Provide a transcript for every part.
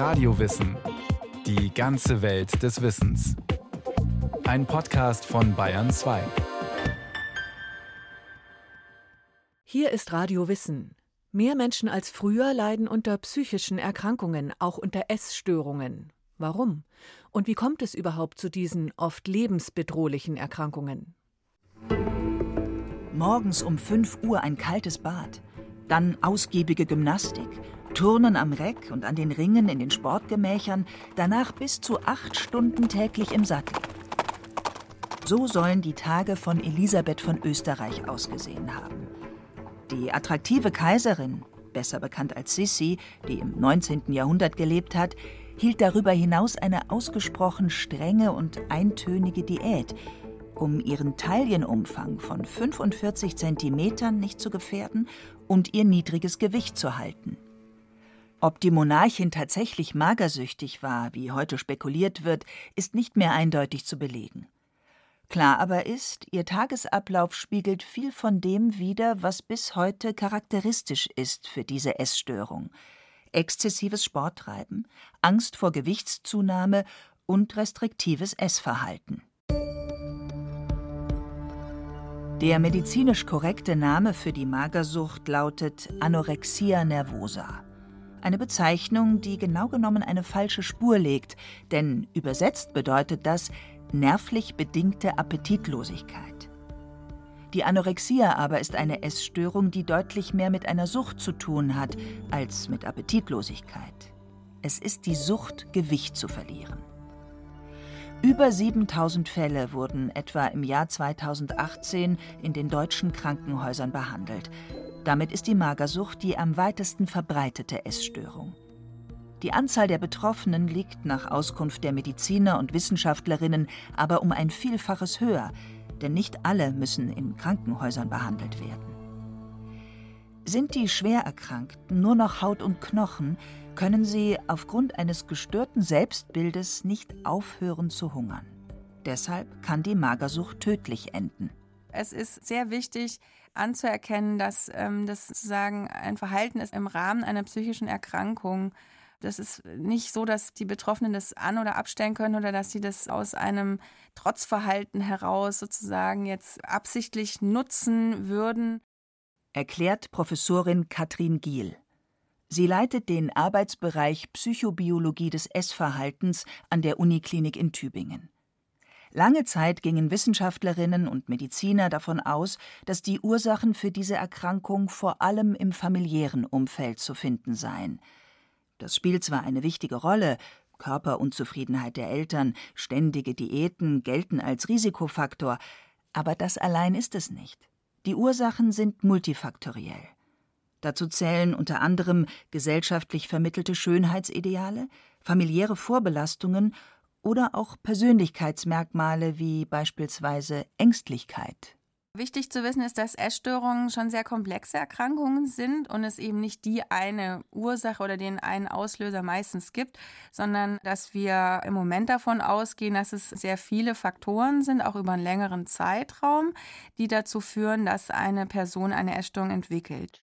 Radiowissen. Die ganze Welt des Wissens. Ein Podcast von Bayern 2. Hier ist Radio Wissen. Mehr Menschen als früher leiden unter psychischen Erkrankungen, auch unter Essstörungen. Warum? Und wie kommt es überhaupt zu diesen oft lebensbedrohlichen Erkrankungen? Morgens um 5 Uhr ein kaltes Bad, dann ausgiebige Gymnastik, Turnen am Reck und an den Ringen in den Sportgemächern, danach bis zu acht Stunden täglich im Sattel. So sollen die Tage von Elisabeth von Österreich ausgesehen haben. Die attraktive Kaiserin, besser bekannt als Sissi, die im 19. Jahrhundert gelebt hat, hielt darüber hinaus eine ausgesprochen strenge und eintönige Diät, um ihren Taillenumfang von 45 Zentimetern nicht zu gefährden und ihr niedriges Gewicht zu halten. Ob die Monarchin tatsächlich magersüchtig war, wie heute spekuliert wird, ist nicht mehr eindeutig zu belegen. Klar aber ist, ihr Tagesablauf spiegelt viel von dem wider, was bis heute charakteristisch ist für diese Essstörung. Exzessives Sporttreiben, Angst vor Gewichtszunahme und restriktives Essverhalten. Der medizinisch korrekte Name für die Magersucht lautet Anorexia nervosa. Eine Bezeichnung, die genau genommen eine falsche Spur legt, denn übersetzt bedeutet das nervlich bedingte Appetitlosigkeit. Die Anorexia aber ist eine Essstörung, die deutlich mehr mit einer Sucht zu tun hat als mit Appetitlosigkeit. Es ist die Sucht, Gewicht zu verlieren. Über 7000 Fälle wurden etwa im Jahr 2018 in den deutschen Krankenhäusern behandelt. Damit ist die Magersucht die am weitesten verbreitete Essstörung. Die Anzahl der Betroffenen liegt nach Auskunft der Mediziner und Wissenschaftlerinnen aber um ein Vielfaches höher, denn nicht alle müssen in Krankenhäusern behandelt werden. Sind die Schwererkrankten nur noch Haut und Knochen, können sie aufgrund eines gestörten Selbstbildes nicht aufhören zu hungern. Deshalb kann die Magersucht tödlich enden. Es ist sehr wichtig anzuerkennen, dass ähm, das sozusagen ein Verhalten ist im Rahmen einer psychischen Erkrankung. Das ist nicht so, dass die Betroffenen das an- oder abstellen können oder dass sie das aus einem Trotzverhalten heraus sozusagen jetzt absichtlich nutzen würden. Erklärt Professorin Katrin Giel. Sie leitet den Arbeitsbereich Psychobiologie des Essverhaltens an der Uniklinik in Tübingen. Lange Zeit gingen Wissenschaftlerinnen und Mediziner davon aus, dass die Ursachen für diese Erkrankung vor allem im familiären Umfeld zu finden seien. Das spielt zwar eine wichtige Rolle, Körperunzufriedenheit der Eltern, ständige Diäten gelten als Risikofaktor, aber das allein ist es nicht. Die Ursachen sind multifaktoriell. Dazu zählen unter anderem gesellschaftlich vermittelte Schönheitsideale, familiäre Vorbelastungen oder auch Persönlichkeitsmerkmale wie beispielsweise Ängstlichkeit. Wichtig zu wissen ist, dass Essstörungen schon sehr komplexe Erkrankungen sind und es eben nicht die eine Ursache oder den einen Auslöser meistens gibt, sondern dass wir im Moment davon ausgehen, dass es sehr viele Faktoren sind, auch über einen längeren Zeitraum, die dazu führen, dass eine Person eine Essstörung entwickelt.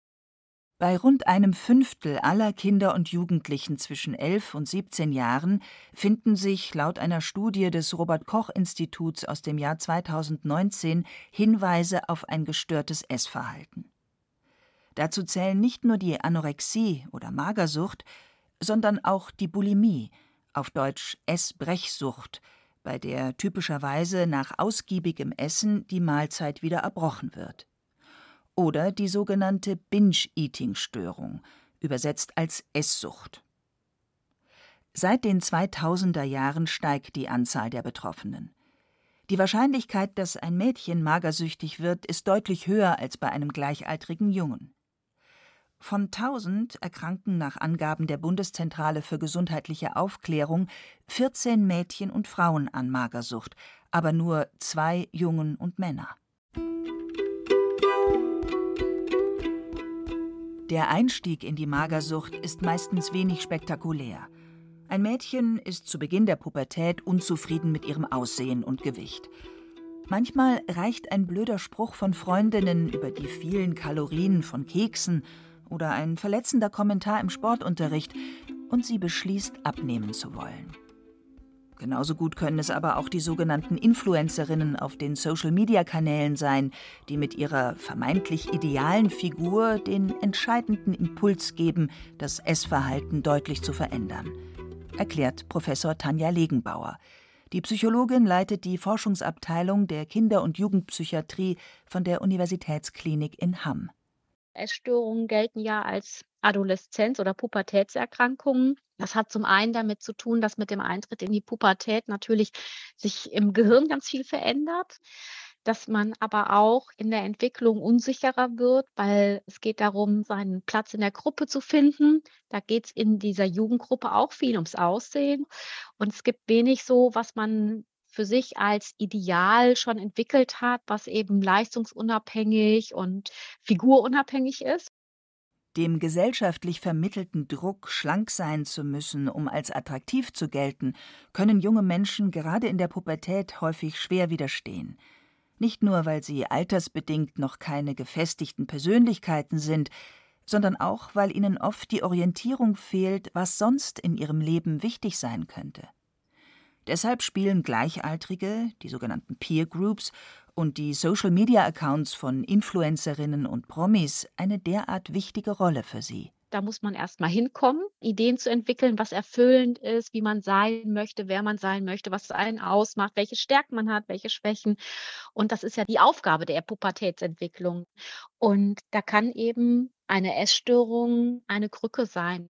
Bei rund einem Fünftel aller Kinder und Jugendlichen zwischen 11 und 17 Jahren finden sich laut einer Studie des Robert Koch Instituts aus dem Jahr 2019 Hinweise auf ein gestörtes Essverhalten. Dazu zählen nicht nur die Anorexie oder Magersucht, sondern auch die Bulimie, auf Deutsch Essbrechsucht, bei der typischerweise nach ausgiebigem Essen die Mahlzeit wieder erbrochen wird oder die sogenannte Binge-Eating-Störung, übersetzt als Esssucht. Seit den 2000er Jahren steigt die Anzahl der Betroffenen. Die Wahrscheinlichkeit, dass ein Mädchen magersüchtig wird, ist deutlich höher als bei einem gleichaltrigen Jungen. Von 1000 erkranken nach Angaben der Bundeszentrale für gesundheitliche Aufklärung 14 Mädchen und Frauen an Magersucht, aber nur zwei Jungen und Männer. Der Einstieg in die Magersucht ist meistens wenig spektakulär. Ein Mädchen ist zu Beginn der Pubertät unzufrieden mit ihrem Aussehen und Gewicht. Manchmal reicht ein blöder Spruch von Freundinnen über die vielen Kalorien von Keksen oder ein verletzender Kommentar im Sportunterricht, und sie beschließt, abnehmen zu wollen. Genauso gut können es aber auch die sogenannten Influencerinnen auf den Social-Media-Kanälen sein, die mit ihrer vermeintlich idealen Figur den entscheidenden Impuls geben, das Essverhalten deutlich zu verändern, erklärt Professor Tanja Legenbauer. Die Psychologin leitet die Forschungsabteilung der Kinder- und Jugendpsychiatrie von der Universitätsklinik in Hamm. Essstörungen gelten ja als Adoleszenz- oder Pubertätserkrankungen. Das hat zum einen damit zu tun, dass mit dem Eintritt in die Pubertät natürlich sich im Gehirn ganz viel verändert, dass man aber auch in der Entwicklung unsicherer wird, weil es geht darum, seinen Platz in der Gruppe zu finden. Da geht es in dieser Jugendgruppe auch viel ums Aussehen. Und es gibt wenig so, was man für sich als Ideal schon entwickelt hat, was eben leistungsunabhängig und figurunabhängig ist. Dem gesellschaftlich vermittelten Druck, schlank sein zu müssen, um als attraktiv zu gelten, können junge Menschen gerade in der Pubertät häufig schwer widerstehen. Nicht nur, weil sie altersbedingt noch keine gefestigten Persönlichkeiten sind, sondern auch, weil ihnen oft die Orientierung fehlt, was sonst in ihrem Leben wichtig sein könnte. Deshalb spielen Gleichaltrige, die sogenannten Peer Groups, und die Social-Media-Accounts von Influencerinnen und Promis eine derart wichtige Rolle für sie. Da muss man erst mal hinkommen, Ideen zu entwickeln, was erfüllend ist, wie man sein möchte, wer man sein möchte, was einen ausmacht, welche Stärken man hat, welche Schwächen. Und das ist ja die Aufgabe der Pubertätsentwicklung. Und da kann eben eine Essstörung eine Krücke sein.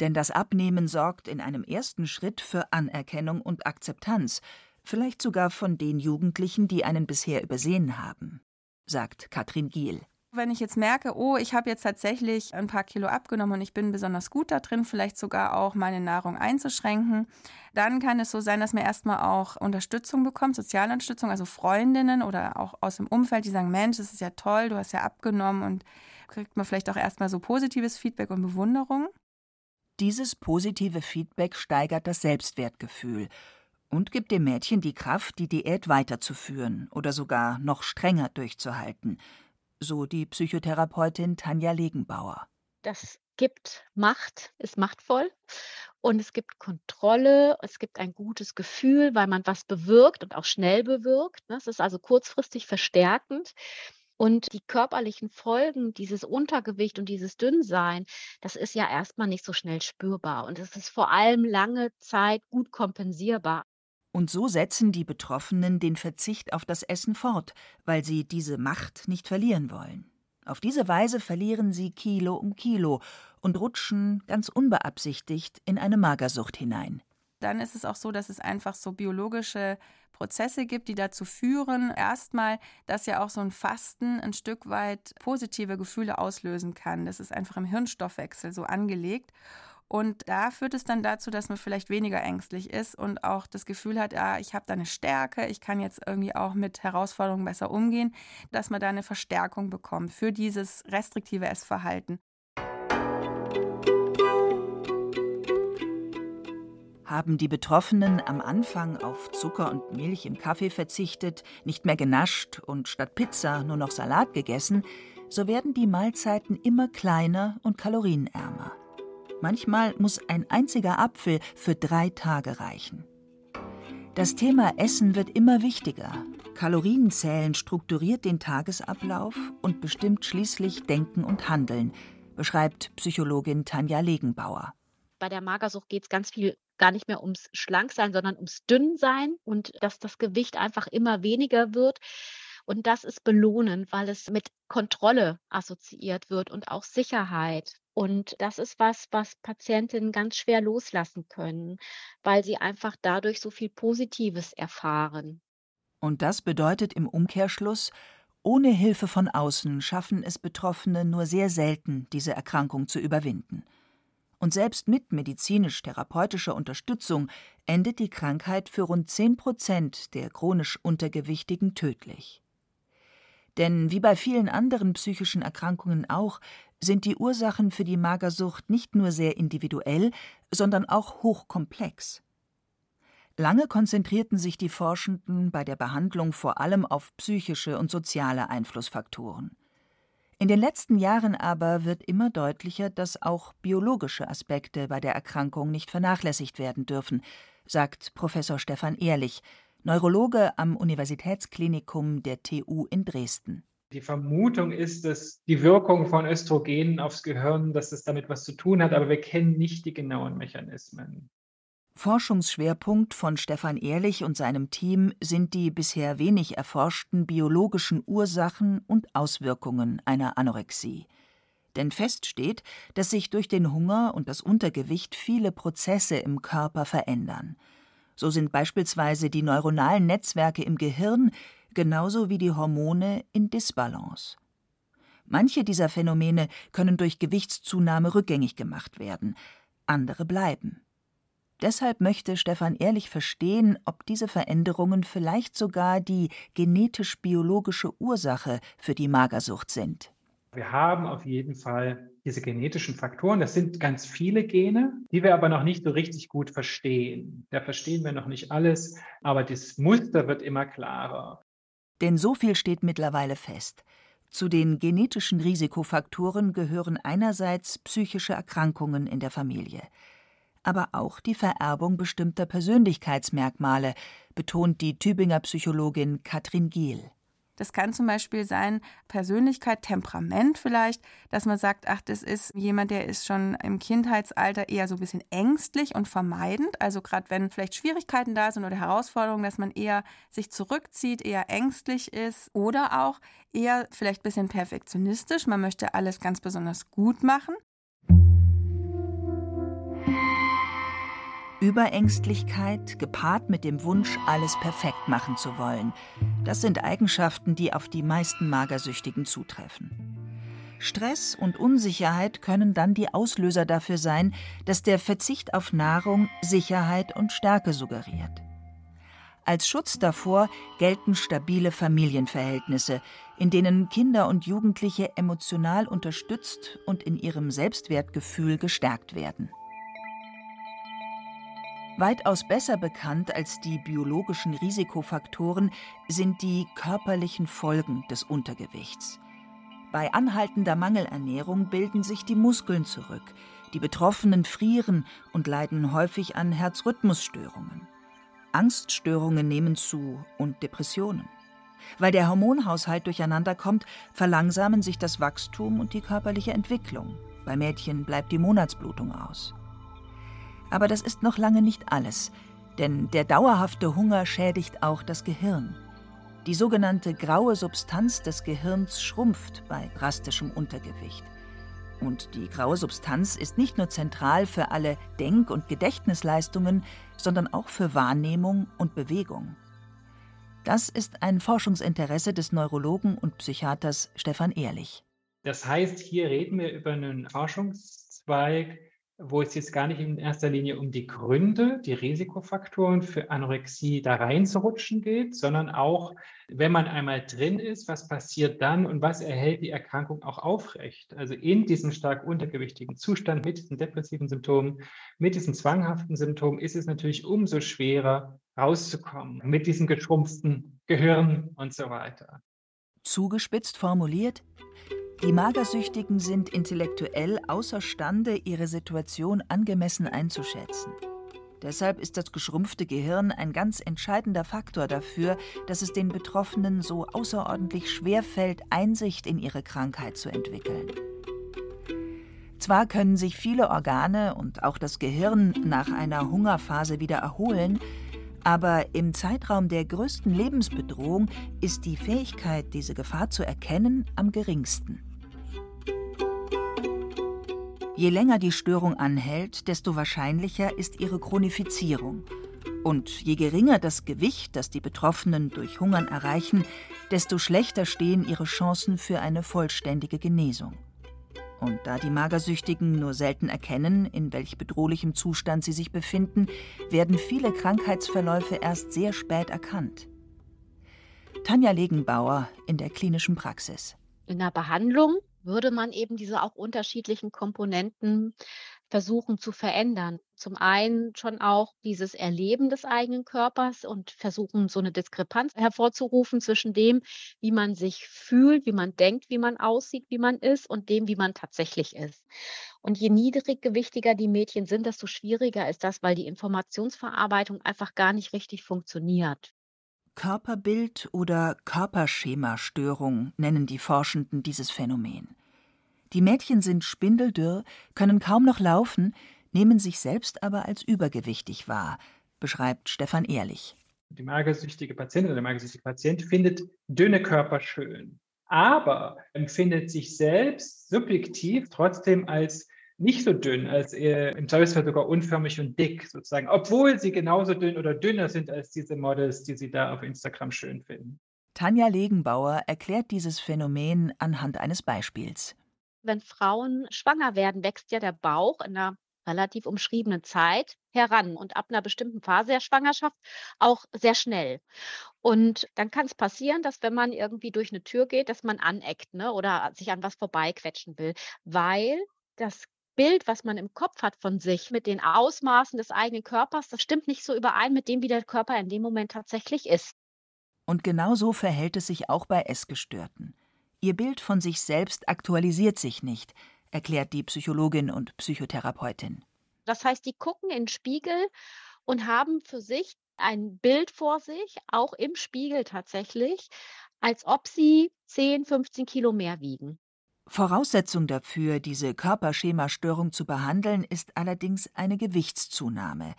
Denn das Abnehmen sorgt in einem ersten Schritt für Anerkennung und Akzeptanz, vielleicht sogar von den Jugendlichen, die einen bisher übersehen haben, sagt Katrin Giel. Wenn ich jetzt merke, oh, ich habe jetzt tatsächlich ein paar Kilo abgenommen und ich bin besonders gut da drin, vielleicht sogar auch meine Nahrung einzuschränken, dann kann es so sein, dass man erstmal auch Unterstützung bekommt, soziale Unterstützung, also Freundinnen oder auch aus dem Umfeld, die sagen, Mensch, das ist ja toll, du hast ja abgenommen und kriegt man vielleicht auch erstmal so positives Feedback und Bewunderung. Dieses positive Feedback steigert das Selbstwertgefühl und gibt dem Mädchen die Kraft, die Diät weiterzuführen oder sogar noch strenger durchzuhalten, so die Psychotherapeutin Tanja Legenbauer. Das gibt Macht, ist machtvoll und es gibt Kontrolle, es gibt ein gutes Gefühl, weil man was bewirkt und auch schnell bewirkt. Es ist also kurzfristig verstärkend. Und die körperlichen Folgen dieses Untergewicht und dieses Dünnsein, das ist ja erstmal nicht so schnell spürbar. Und es ist vor allem lange Zeit gut kompensierbar. Und so setzen die Betroffenen den Verzicht auf das Essen fort, weil sie diese Macht nicht verlieren wollen. Auf diese Weise verlieren sie Kilo um Kilo und rutschen ganz unbeabsichtigt in eine Magersucht hinein. Dann ist es auch so, dass es einfach so biologische Prozesse gibt, die dazu führen, erstmal, dass ja auch so ein Fasten ein Stück weit positive Gefühle auslösen kann. Das ist einfach im Hirnstoffwechsel so angelegt. Und da führt es dann dazu, dass man vielleicht weniger ängstlich ist und auch das Gefühl hat, ja, ich habe da eine Stärke, ich kann jetzt irgendwie auch mit Herausforderungen besser umgehen, dass man da eine Verstärkung bekommt für dieses restriktive Essverhalten. Haben die Betroffenen am Anfang auf Zucker und Milch im Kaffee verzichtet, nicht mehr genascht und statt Pizza nur noch Salat gegessen, so werden die Mahlzeiten immer kleiner und kalorienärmer. Manchmal muss ein einziger Apfel für drei Tage reichen. Das Thema Essen wird immer wichtiger. Kalorienzählen strukturiert den Tagesablauf und bestimmt schließlich Denken und Handeln, beschreibt Psychologin Tanja Legenbauer. Bei der Magersucht geht es ganz viel gar nicht mehr ums Schlanksein, sondern ums Dünnsein und dass das Gewicht einfach immer weniger wird. Und das ist belohnend, weil es mit Kontrolle assoziiert wird und auch Sicherheit. Und das ist was, was Patientinnen ganz schwer loslassen können, weil sie einfach dadurch so viel Positives erfahren. Und das bedeutet im Umkehrschluss, ohne Hilfe von außen schaffen es Betroffene nur sehr selten, diese Erkrankung zu überwinden. Und selbst mit medizinisch-therapeutischer Unterstützung endet die Krankheit für rund 10 Prozent der chronisch Untergewichtigen tödlich. Denn wie bei vielen anderen psychischen Erkrankungen auch, sind die Ursachen für die Magersucht nicht nur sehr individuell, sondern auch hochkomplex. Lange konzentrierten sich die Forschenden bei der Behandlung vor allem auf psychische und soziale Einflussfaktoren. In den letzten Jahren aber wird immer deutlicher, dass auch biologische Aspekte bei der Erkrankung nicht vernachlässigt werden dürfen, sagt Professor Stefan Ehrlich, Neurologe am Universitätsklinikum der TU in Dresden. Die Vermutung ist, dass die Wirkung von Östrogenen aufs Gehirn, dass es damit was zu tun hat, aber wir kennen nicht die genauen Mechanismen. Forschungsschwerpunkt von Stefan Ehrlich und seinem Team sind die bisher wenig erforschten biologischen Ursachen und Auswirkungen einer Anorexie. Denn fest steht, dass sich durch den Hunger und das Untergewicht viele Prozesse im Körper verändern. So sind beispielsweise die neuronalen Netzwerke im Gehirn genauso wie die Hormone in Disbalance. Manche dieser Phänomene können durch Gewichtszunahme rückgängig gemacht werden, andere bleiben. Deshalb möchte Stefan Ehrlich verstehen, ob diese Veränderungen vielleicht sogar die genetisch-biologische Ursache für die Magersucht sind. Wir haben auf jeden Fall diese genetischen Faktoren. Das sind ganz viele Gene, die wir aber noch nicht so richtig gut verstehen. Da verstehen wir noch nicht alles, aber das Muster wird immer klarer. Denn so viel steht mittlerweile fest. Zu den genetischen Risikofaktoren gehören einerseits psychische Erkrankungen in der Familie aber auch die Vererbung bestimmter Persönlichkeitsmerkmale, betont die Tübinger Psychologin Katrin Giel. Das kann zum Beispiel sein Persönlichkeit, Temperament vielleicht, dass man sagt, ach, das ist jemand, der ist schon im Kindheitsalter eher so ein bisschen ängstlich und vermeidend. Also gerade wenn vielleicht Schwierigkeiten da sind oder Herausforderungen, dass man eher sich zurückzieht, eher ängstlich ist oder auch eher vielleicht ein bisschen perfektionistisch. Man möchte alles ganz besonders gut machen. Überängstlichkeit gepaart mit dem Wunsch, alles perfekt machen zu wollen. Das sind Eigenschaften, die auf die meisten Magersüchtigen zutreffen. Stress und Unsicherheit können dann die Auslöser dafür sein, dass der Verzicht auf Nahrung Sicherheit und Stärke suggeriert. Als Schutz davor gelten stabile Familienverhältnisse, in denen Kinder und Jugendliche emotional unterstützt und in ihrem Selbstwertgefühl gestärkt werden. Weitaus besser bekannt als die biologischen Risikofaktoren sind die körperlichen Folgen des Untergewichts. Bei anhaltender Mangelernährung bilden sich die Muskeln zurück, die Betroffenen frieren und leiden häufig an Herzrhythmusstörungen. Angststörungen nehmen zu und Depressionen. Weil der Hormonhaushalt durcheinander kommt, verlangsamen sich das Wachstum und die körperliche Entwicklung. Bei Mädchen bleibt die Monatsblutung aus. Aber das ist noch lange nicht alles, denn der dauerhafte Hunger schädigt auch das Gehirn. Die sogenannte graue Substanz des Gehirns schrumpft bei drastischem Untergewicht. Und die graue Substanz ist nicht nur zentral für alle Denk- und Gedächtnisleistungen, sondern auch für Wahrnehmung und Bewegung. Das ist ein Forschungsinteresse des Neurologen und Psychiaters Stefan Ehrlich. Das heißt, hier reden wir über einen Forschungszweig, wo es jetzt gar nicht in erster Linie um die Gründe, die Risikofaktoren für Anorexie da reinzurutschen geht, sondern auch, wenn man einmal drin ist, was passiert dann und was erhält die Erkrankung auch aufrecht? Also in diesem stark untergewichtigen Zustand mit diesen depressiven Symptomen, mit diesen zwanghaften Symptomen ist es natürlich umso schwerer rauszukommen mit diesem geschrumpften Gehirn und so weiter. Zugespitzt formuliert, die Magersüchtigen sind intellektuell außerstande, ihre Situation angemessen einzuschätzen. Deshalb ist das geschrumpfte Gehirn ein ganz entscheidender Faktor dafür, dass es den Betroffenen so außerordentlich schwer fällt, Einsicht in ihre Krankheit zu entwickeln. Zwar können sich viele Organe und auch das Gehirn nach einer Hungerphase wieder erholen, aber im Zeitraum der größten Lebensbedrohung ist die Fähigkeit, diese Gefahr zu erkennen, am geringsten. Je länger die Störung anhält, desto wahrscheinlicher ist ihre Chronifizierung. Und je geringer das Gewicht, das die Betroffenen durch Hungern erreichen, desto schlechter stehen ihre Chancen für eine vollständige Genesung. Und da die Magersüchtigen nur selten erkennen, in welch bedrohlichem Zustand sie sich befinden, werden viele Krankheitsverläufe erst sehr spät erkannt. Tanja Legenbauer in der klinischen Praxis. In der Behandlung würde man eben diese auch unterschiedlichen Komponenten versuchen zu verändern. zum einen schon auch dieses Erleben des eigenen Körpers und versuchen, so eine Diskrepanz hervorzurufen zwischen dem, wie man sich fühlt, wie man denkt, wie man aussieht, wie man ist und dem, wie man tatsächlich ist. Und je niedriggewichtiger die Mädchen sind, desto schwieriger ist das, weil die Informationsverarbeitung einfach gar nicht richtig funktioniert. Körperbild oder Körperschemastörung nennen die Forschenden dieses Phänomen. Die Mädchen sind spindeldürr, können kaum noch laufen, nehmen sich selbst aber als übergewichtig wahr, beschreibt Stefan Ehrlich. Die magersüchtige Patientin oder der magersüchtige Patient findet dünne Körper schön, aber empfindet sich selbst subjektiv trotzdem als nicht so dünn, als eher im Zweifelsfall sogar unförmig und dick sozusagen, obwohl sie genauso dünn oder dünner sind als diese Models, die sie da auf Instagram schön finden. Tanja Legenbauer erklärt dieses Phänomen anhand eines Beispiels. Wenn Frauen schwanger werden, wächst ja der Bauch in einer relativ umschriebenen Zeit heran und ab einer bestimmten Phase der Schwangerschaft auch sehr schnell. Und dann kann es passieren, dass wenn man irgendwie durch eine Tür geht, dass man aneckt ne, oder sich an was vorbeiquetschen will, weil das Bild, was man im Kopf hat von sich, mit den Ausmaßen des eigenen Körpers, das stimmt nicht so überein mit dem, wie der Körper in dem Moment tatsächlich ist. Und genau so verhält es sich auch bei Essgestörten. Ihr Bild von sich selbst aktualisiert sich nicht, erklärt die Psychologin und Psychotherapeutin. Das heißt, die gucken in den Spiegel und haben für sich ein Bild vor sich, auch im Spiegel tatsächlich, als ob sie 10, 15 Kilo mehr wiegen. Voraussetzung dafür, diese Körperschemastörung zu behandeln, ist allerdings eine Gewichtszunahme.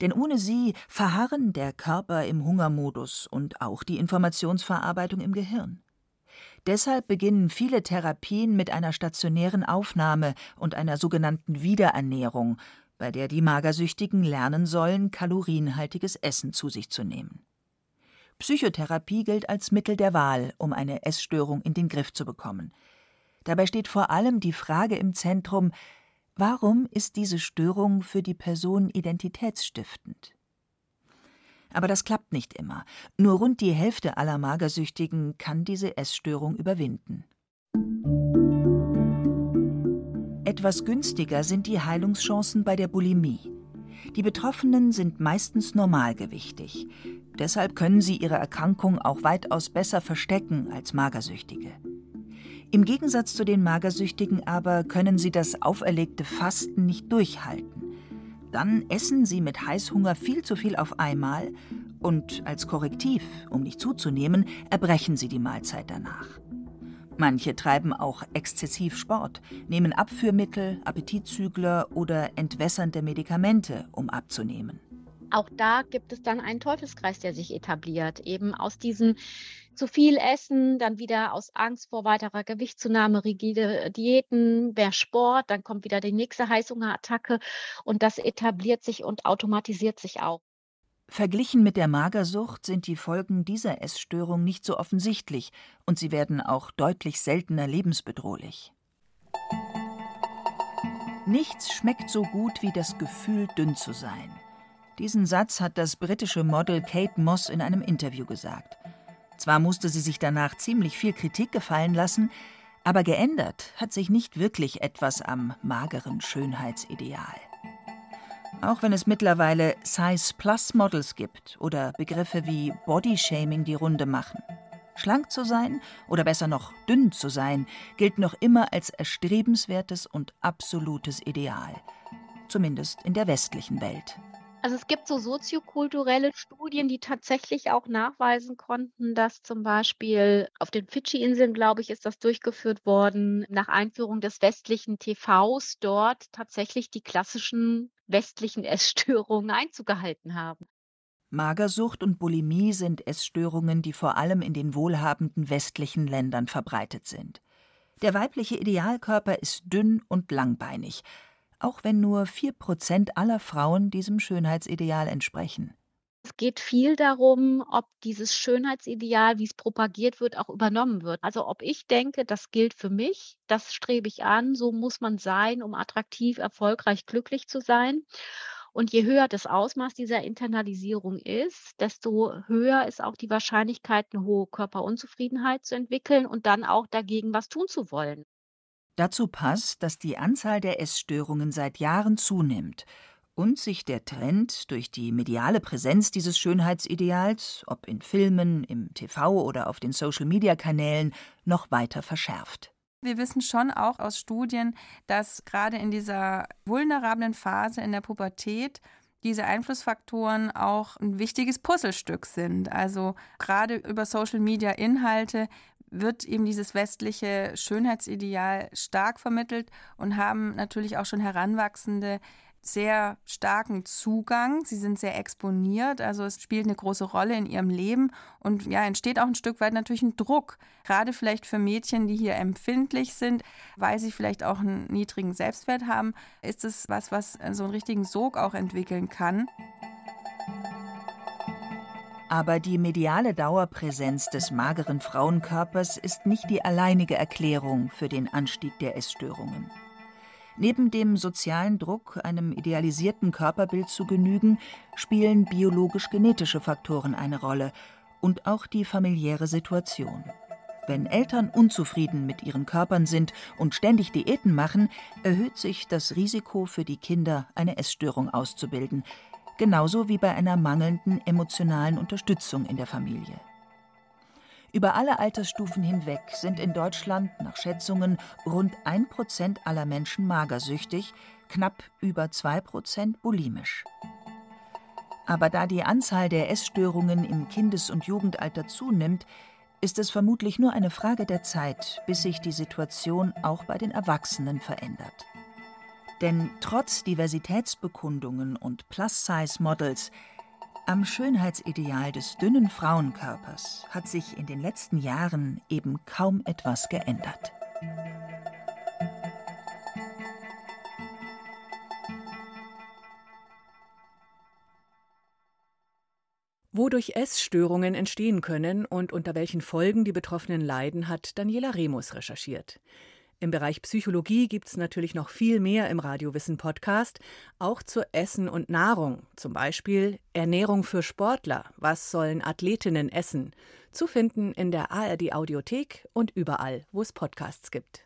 Denn ohne sie verharren der Körper im Hungermodus und auch die Informationsverarbeitung im Gehirn. Deshalb beginnen viele Therapien mit einer stationären Aufnahme und einer sogenannten Wiederernährung, bei der die Magersüchtigen lernen sollen, kalorienhaltiges Essen zu sich zu nehmen. Psychotherapie gilt als Mittel der Wahl, um eine Essstörung in den Griff zu bekommen. Dabei steht vor allem die Frage im Zentrum, warum ist diese Störung für die Person identitätsstiftend? Aber das klappt nicht immer. Nur rund die Hälfte aller Magersüchtigen kann diese Essstörung überwinden. Etwas günstiger sind die Heilungschancen bei der Bulimie. Die Betroffenen sind meistens normalgewichtig. Deshalb können sie ihre Erkrankung auch weitaus besser verstecken als Magersüchtige. Im Gegensatz zu den Magersüchtigen aber können sie das auferlegte Fasten nicht durchhalten. Dann essen sie mit Heißhunger viel zu viel auf einmal und als Korrektiv, um nicht zuzunehmen, erbrechen sie die Mahlzeit danach. Manche treiben auch exzessiv Sport, nehmen Abführmittel, Appetitzügler oder entwässernde Medikamente, um abzunehmen. Auch da gibt es dann einen Teufelskreis, der sich etabliert, eben aus diesem zu viel essen, dann wieder aus Angst vor weiterer Gewichtszunahme, rigide Diäten, mehr Sport, dann kommt wieder die nächste Heißhungerattacke und das etabliert sich und automatisiert sich auch. Verglichen mit der Magersucht sind die Folgen dieser Essstörung nicht so offensichtlich und sie werden auch deutlich seltener lebensbedrohlich. Nichts schmeckt so gut wie das Gefühl, dünn zu sein. Diesen Satz hat das britische Model Kate Moss in einem Interview gesagt. Zwar musste sie sich danach ziemlich viel Kritik gefallen lassen, aber geändert hat sich nicht wirklich etwas am mageren Schönheitsideal. Auch wenn es mittlerweile Size Plus Models gibt oder Begriffe wie Bodyshaming die Runde machen. Schlank zu sein oder besser noch dünn zu sein, gilt noch immer als erstrebenswertes und absolutes Ideal. Zumindest in der westlichen Welt. Also es gibt so soziokulturelle Studien, die tatsächlich auch nachweisen konnten, dass zum Beispiel auf den Fidschi-Inseln, glaube ich, ist das durchgeführt worden, nach Einführung des westlichen TVs dort tatsächlich die klassischen westlichen Essstörungen Einzug gehalten haben. Magersucht und Bulimie sind Essstörungen, die vor allem in den wohlhabenden westlichen Ländern verbreitet sind. Der weibliche Idealkörper ist dünn und langbeinig, auch wenn nur vier Prozent aller Frauen diesem Schönheitsideal entsprechen. Es geht viel darum, ob dieses Schönheitsideal, wie es propagiert wird, auch übernommen wird. Also ob ich denke, das gilt für mich, das strebe ich an, so muss man sein, um attraktiv, erfolgreich, glücklich zu sein. Und je höher das Ausmaß dieser Internalisierung ist, desto höher ist auch die Wahrscheinlichkeit, eine hohe Körperunzufriedenheit zu entwickeln und dann auch dagegen was tun zu wollen. Dazu passt, dass die Anzahl der Essstörungen seit Jahren zunimmt und sich der Trend durch die mediale Präsenz dieses Schönheitsideals, ob in Filmen, im TV oder auf den Social-Media-Kanälen, noch weiter verschärft. Wir wissen schon auch aus Studien, dass gerade in dieser vulnerablen Phase in der Pubertät diese Einflussfaktoren auch ein wichtiges Puzzlestück sind. Also gerade über Social-Media-Inhalte wird eben dieses westliche Schönheitsideal stark vermittelt und haben natürlich auch schon Heranwachsende sehr starken Zugang. Sie sind sehr exponiert, also es spielt eine große Rolle in ihrem Leben und ja, entsteht auch ein Stück weit natürlich ein Druck, gerade vielleicht für Mädchen, die hier empfindlich sind, weil sie vielleicht auch einen niedrigen Selbstwert haben, ist es was, was so einen richtigen Sog auch entwickeln kann. Aber die mediale Dauerpräsenz des mageren Frauenkörpers ist nicht die alleinige Erklärung für den Anstieg der Essstörungen. Neben dem sozialen Druck, einem idealisierten Körperbild zu genügen, spielen biologisch-genetische Faktoren eine Rolle und auch die familiäre Situation. Wenn Eltern unzufrieden mit ihren Körpern sind und ständig Diäten machen, erhöht sich das Risiko für die Kinder, eine Essstörung auszubilden, genauso wie bei einer mangelnden emotionalen Unterstützung in der Familie. Über alle Altersstufen hinweg sind in Deutschland nach Schätzungen rund 1 Prozent aller Menschen magersüchtig, knapp über 2 Prozent bulimisch. Aber da die Anzahl der Essstörungen im Kindes- und Jugendalter zunimmt, ist es vermutlich nur eine Frage der Zeit, bis sich die Situation auch bei den Erwachsenen verändert. Denn trotz Diversitätsbekundungen und Plus-Size-Models am Schönheitsideal des dünnen Frauenkörpers hat sich in den letzten Jahren eben kaum etwas geändert. Wodurch Essstörungen entstehen können und unter welchen Folgen die Betroffenen leiden, hat Daniela Remus recherchiert. Im Bereich Psychologie gibt es natürlich noch viel mehr im Radiowissen Podcast, auch zu Essen und Nahrung, zum Beispiel Ernährung für Sportler, was sollen Athletinnen essen, zu finden in der ARD Audiothek und überall, wo es Podcasts gibt.